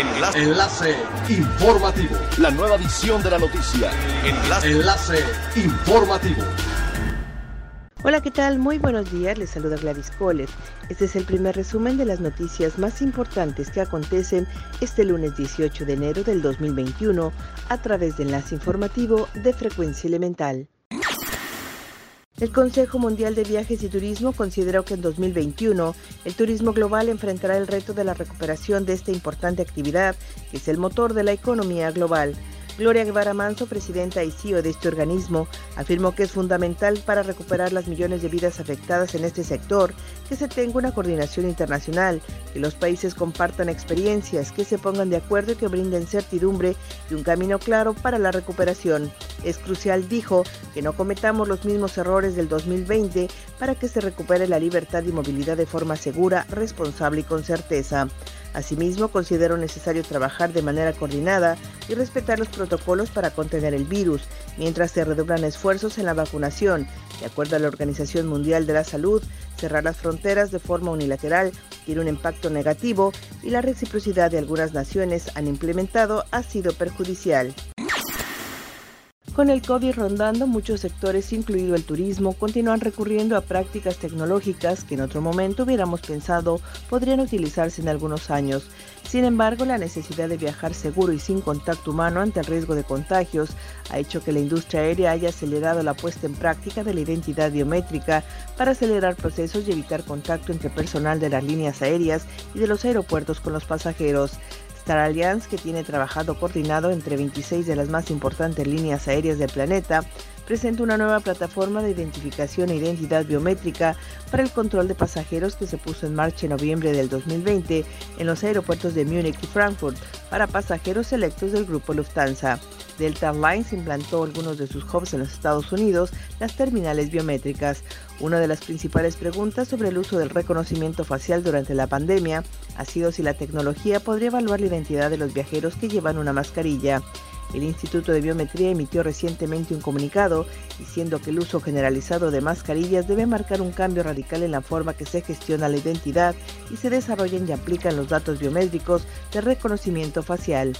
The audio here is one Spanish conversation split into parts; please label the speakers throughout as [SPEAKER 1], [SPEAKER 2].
[SPEAKER 1] Enlace. Enlace informativo.
[SPEAKER 2] La nueva edición de la noticia.
[SPEAKER 1] Enlace. Enlace informativo.
[SPEAKER 3] Hola, ¿qué tal? Muy buenos días, les saluda Gladys Kohler. Este es el primer resumen de las noticias más importantes que acontecen este lunes 18 de enero del 2021 a través de Enlace Informativo de Frecuencia Elemental. El Consejo Mundial de Viajes y Turismo consideró que en 2021 el turismo global enfrentará el reto de la recuperación de esta importante actividad, que es el motor de la economía global. Gloria Guevara Manso, presidenta y CEO de este organismo, afirmó que es fundamental para recuperar las millones de vidas afectadas en este sector que se tenga una coordinación internacional, que los países compartan experiencias, que se pongan de acuerdo y que brinden certidumbre y un camino claro para la recuperación. Es crucial, dijo, que no cometamos los mismos errores del 2020 para que se recupere la libertad y movilidad de forma segura, responsable y con certeza. Asimismo, considero necesario trabajar de manera coordinada y respetar los protocolos para contener el virus, mientras se redoblan esfuerzos en la vacunación. De acuerdo a la Organización Mundial de la Salud, cerrar las fronteras de forma unilateral tiene un impacto negativo y la reciprocidad de algunas naciones han implementado ha sido perjudicial. Con el COVID rondando, muchos sectores, incluido el turismo, continúan recurriendo a prácticas tecnológicas que en otro momento hubiéramos pensado podrían utilizarse en algunos años. Sin embargo, la necesidad de viajar seguro y sin contacto humano ante el riesgo de contagios ha hecho que la industria aérea haya acelerado la puesta en práctica de la identidad biométrica para acelerar procesos y evitar contacto entre personal de las líneas aéreas y de los aeropuertos con los pasajeros. Star que tiene trabajado coordinado entre 26 de las más importantes líneas aéreas del planeta, presenta una nueva plataforma de identificación e identidad biométrica para el control de pasajeros que se puso en marcha en noviembre del 2020 en los aeropuertos de Múnich y Frankfurt para pasajeros selectos del grupo Lufthansa. Delta Airlines implantó algunos de sus hubs en los Estados Unidos las terminales biométricas. Una de las principales preguntas sobre el uso del reconocimiento facial durante la pandemia ha sido si la tecnología podría evaluar la identidad de los viajeros que llevan una mascarilla. El Instituto de Biometría emitió recientemente un comunicado diciendo que el uso generalizado de mascarillas debe marcar un cambio radical en la forma que se gestiona la identidad y se desarrollan y aplican los datos biométricos de reconocimiento facial.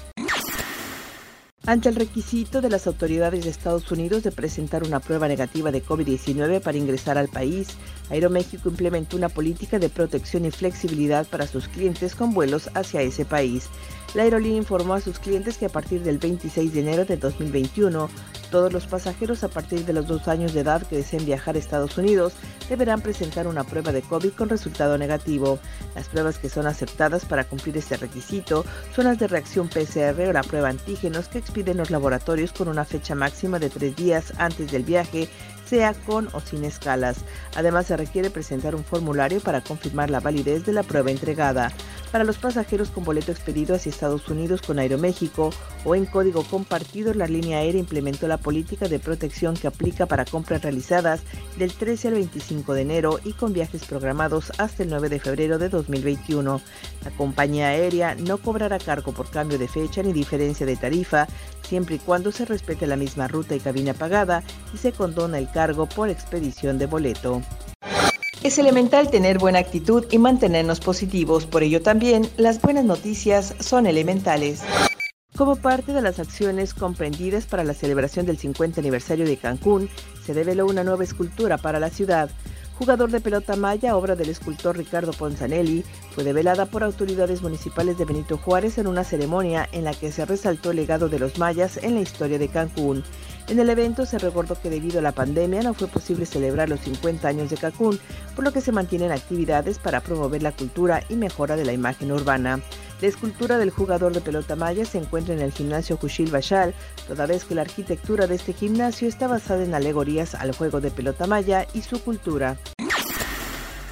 [SPEAKER 3] Ante el requisito de las autoridades de Estados Unidos de presentar una prueba negativa de COVID-19 para ingresar al país, Aeroméxico implementó una política de protección y flexibilidad para sus clientes con vuelos hacia ese país. La aerolínea informó a sus clientes que a partir del 26 de enero de 2021, todos los pasajeros a partir de los dos años de edad que deseen viajar a Estados Unidos deberán presentar una prueba de COVID con resultado negativo. Las pruebas que son aceptadas para cumplir este requisito son las de reacción PCR o la prueba antígenos que expiden los laboratorios con una fecha máxima de tres días antes del viaje sea con o sin escalas. Además, se requiere presentar un formulario para confirmar la validez de la prueba entregada. Para los pasajeros con boleto expedido hacia Estados Unidos con Aeroméxico o en código compartido, la línea aérea implementó la política de protección que aplica para compras realizadas del 13 al 25 de enero y con viajes programados hasta el 9 de febrero de 2021. La compañía aérea no cobrará cargo por cambio de fecha ni diferencia de tarifa, siempre y cuando se respete la misma ruta y cabina pagada y se condona el cargo por expedición de boleto. Es elemental tener buena actitud y mantenernos positivos, por ello también las buenas noticias son elementales. Como parte de las acciones comprendidas para la celebración del 50 aniversario de Cancún, se develó una nueva escultura para la ciudad. Jugador de pelota maya, obra del escultor Ricardo Ponzanelli, fue develada por autoridades municipales de Benito Juárez en una ceremonia en la que se resaltó el legado de los mayas en la historia de Cancún. En el evento se recordó que debido a la pandemia no fue posible celebrar los 50 años de Cancún, por lo que se mantienen actividades para promover la cultura y mejora de la imagen urbana. La escultura del jugador de pelota maya se encuentra en el gimnasio Jushil Bashal, toda vez que la arquitectura de este gimnasio está basada en alegorías al juego de pelota maya y su cultura.